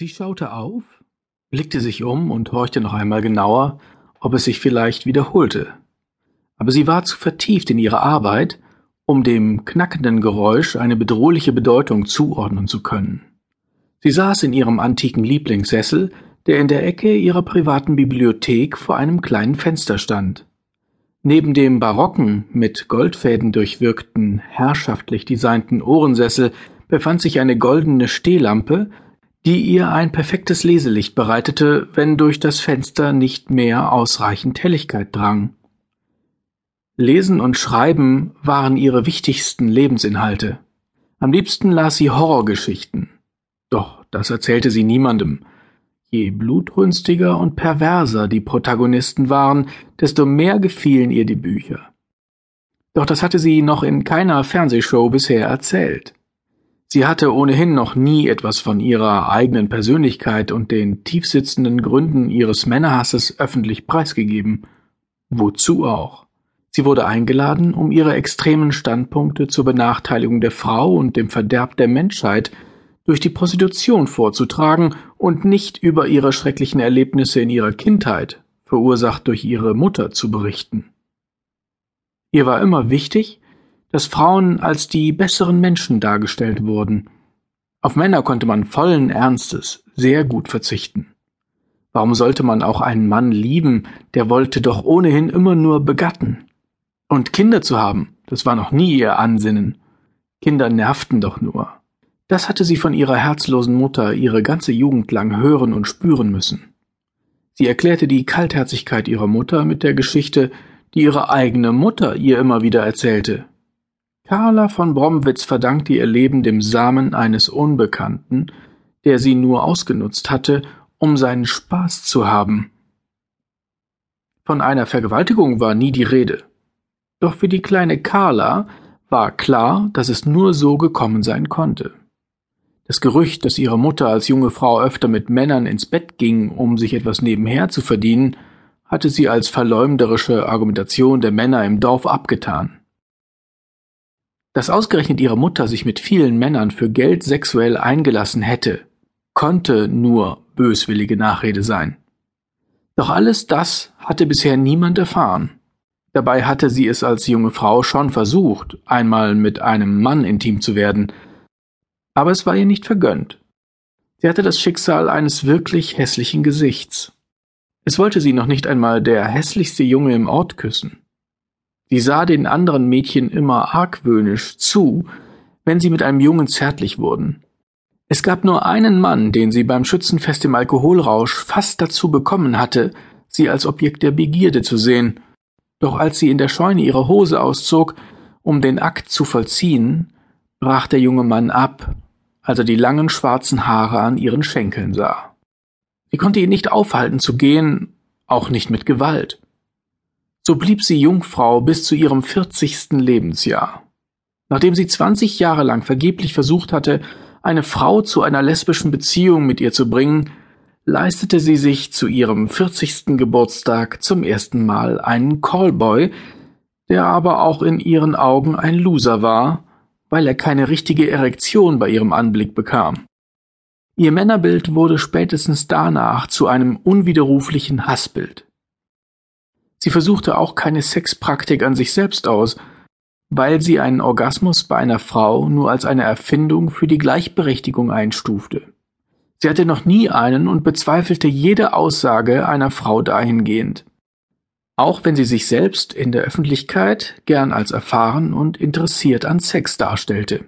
Sie schaute auf, blickte sich um und horchte noch einmal genauer, ob es sich vielleicht wiederholte. Aber sie war zu vertieft in ihre Arbeit, um dem knackenden Geräusch eine bedrohliche Bedeutung zuordnen zu können. Sie saß in ihrem antiken Lieblingssessel, der in der Ecke ihrer privaten Bibliothek vor einem kleinen Fenster stand. Neben dem barocken, mit Goldfäden durchwirkten, herrschaftlich designten Ohrensessel befand sich eine goldene Stehlampe, die ihr ein perfektes Leselicht bereitete, wenn durch das Fenster nicht mehr ausreichend Helligkeit drang. Lesen und Schreiben waren ihre wichtigsten Lebensinhalte. Am liebsten las sie Horrorgeschichten. Doch das erzählte sie niemandem. Je blutrünstiger und perverser die Protagonisten waren, desto mehr gefielen ihr die Bücher. Doch das hatte sie noch in keiner Fernsehshow bisher erzählt. Sie hatte ohnehin noch nie etwas von ihrer eigenen Persönlichkeit und den tiefsitzenden Gründen ihres Männerhasses öffentlich preisgegeben. Wozu auch? Sie wurde eingeladen, um ihre extremen Standpunkte zur Benachteiligung der Frau und dem Verderb der Menschheit durch die Prostitution vorzutragen und nicht über ihre schrecklichen Erlebnisse in ihrer Kindheit, verursacht durch ihre Mutter, zu berichten. Ihr war immer wichtig, dass Frauen als die besseren Menschen dargestellt wurden. Auf Männer konnte man vollen Ernstes sehr gut verzichten. Warum sollte man auch einen Mann lieben, der wollte doch ohnehin immer nur begatten? Und Kinder zu haben, das war noch nie ihr Ansinnen. Kinder nervten doch nur. Das hatte sie von ihrer herzlosen Mutter ihre ganze Jugend lang hören und spüren müssen. Sie erklärte die Kaltherzigkeit ihrer Mutter mit der Geschichte, die ihre eigene Mutter ihr immer wieder erzählte. Carla von Bromwitz verdankte ihr Leben dem Samen eines Unbekannten, der sie nur ausgenutzt hatte, um seinen Spaß zu haben. Von einer Vergewaltigung war nie die Rede. Doch für die kleine Carla war klar, dass es nur so gekommen sein konnte. Das Gerücht, dass ihre Mutter als junge Frau öfter mit Männern ins Bett ging, um sich etwas nebenher zu verdienen, hatte sie als verleumderische Argumentation der Männer im Dorf abgetan. Dass ausgerechnet ihre Mutter sich mit vielen Männern für Geld sexuell eingelassen hätte, konnte nur böswillige Nachrede sein. Doch alles das hatte bisher niemand erfahren. Dabei hatte sie es als junge Frau schon versucht, einmal mit einem Mann intim zu werden, aber es war ihr nicht vergönnt. Sie hatte das Schicksal eines wirklich hässlichen Gesichts. Es wollte sie noch nicht einmal der hässlichste Junge im Ort küssen. Sie sah den anderen Mädchen immer argwöhnisch zu, wenn sie mit einem Jungen zärtlich wurden. Es gab nur einen Mann, den sie beim Schützenfest im Alkoholrausch fast dazu bekommen hatte, sie als Objekt der Begierde zu sehen. Doch als sie in der Scheune ihre Hose auszog, um den Akt zu vollziehen, brach der junge Mann ab, als er die langen schwarzen Haare an ihren Schenkeln sah. Sie konnte ihn nicht aufhalten zu gehen, auch nicht mit Gewalt. So blieb sie Jungfrau bis zu ihrem vierzigsten Lebensjahr. Nachdem sie zwanzig Jahre lang vergeblich versucht hatte, eine Frau zu einer lesbischen Beziehung mit ihr zu bringen, leistete sie sich zu ihrem vierzigsten Geburtstag zum ersten Mal einen Callboy, der aber auch in ihren Augen ein Loser war weil er keine richtige Erektion bei ihrem Anblick bekam. Ihr Männerbild wurde spätestens danach zu einem unwiderruflichen Hassbild. Sie versuchte auch keine Sexpraktik an sich selbst aus, weil sie einen Orgasmus bei einer Frau nur als eine Erfindung für die Gleichberechtigung einstufte. Sie hatte noch nie einen und bezweifelte jede Aussage einer Frau dahingehend auch wenn sie sich selbst in der Öffentlichkeit gern als erfahren und interessiert an Sex darstellte.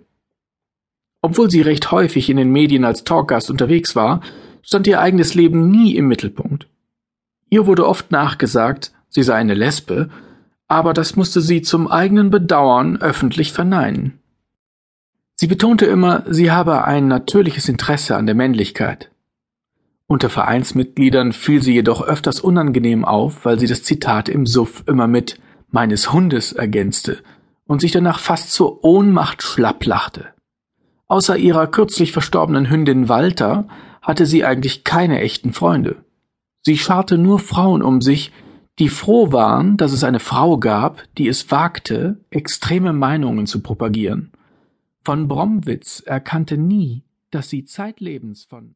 Obwohl sie recht häufig in den Medien als Talkgast unterwegs war, stand ihr eigenes Leben nie im Mittelpunkt. Ihr wurde oft nachgesagt, sie sei eine Lesbe, aber das musste sie zum eigenen Bedauern öffentlich verneinen. Sie betonte immer, sie habe ein natürliches Interesse an der Männlichkeit. Unter Vereinsmitgliedern fiel sie jedoch öfters unangenehm auf, weil sie das Zitat im Suff immer mit meines Hundes ergänzte und sich danach fast zur Ohnmacht schlapplachte. Außer ihrer kürzlich verstorbenen Hündin Walter hatte sie eigentlich keine echten Freunde. Sie scharte nur Frauen um sich, die froh waren, dass es eine Frau gab, die es wagte, extreme Meinungen zu propagieren. Von Bromwitz erkannte nie, dass sie zeitlebens von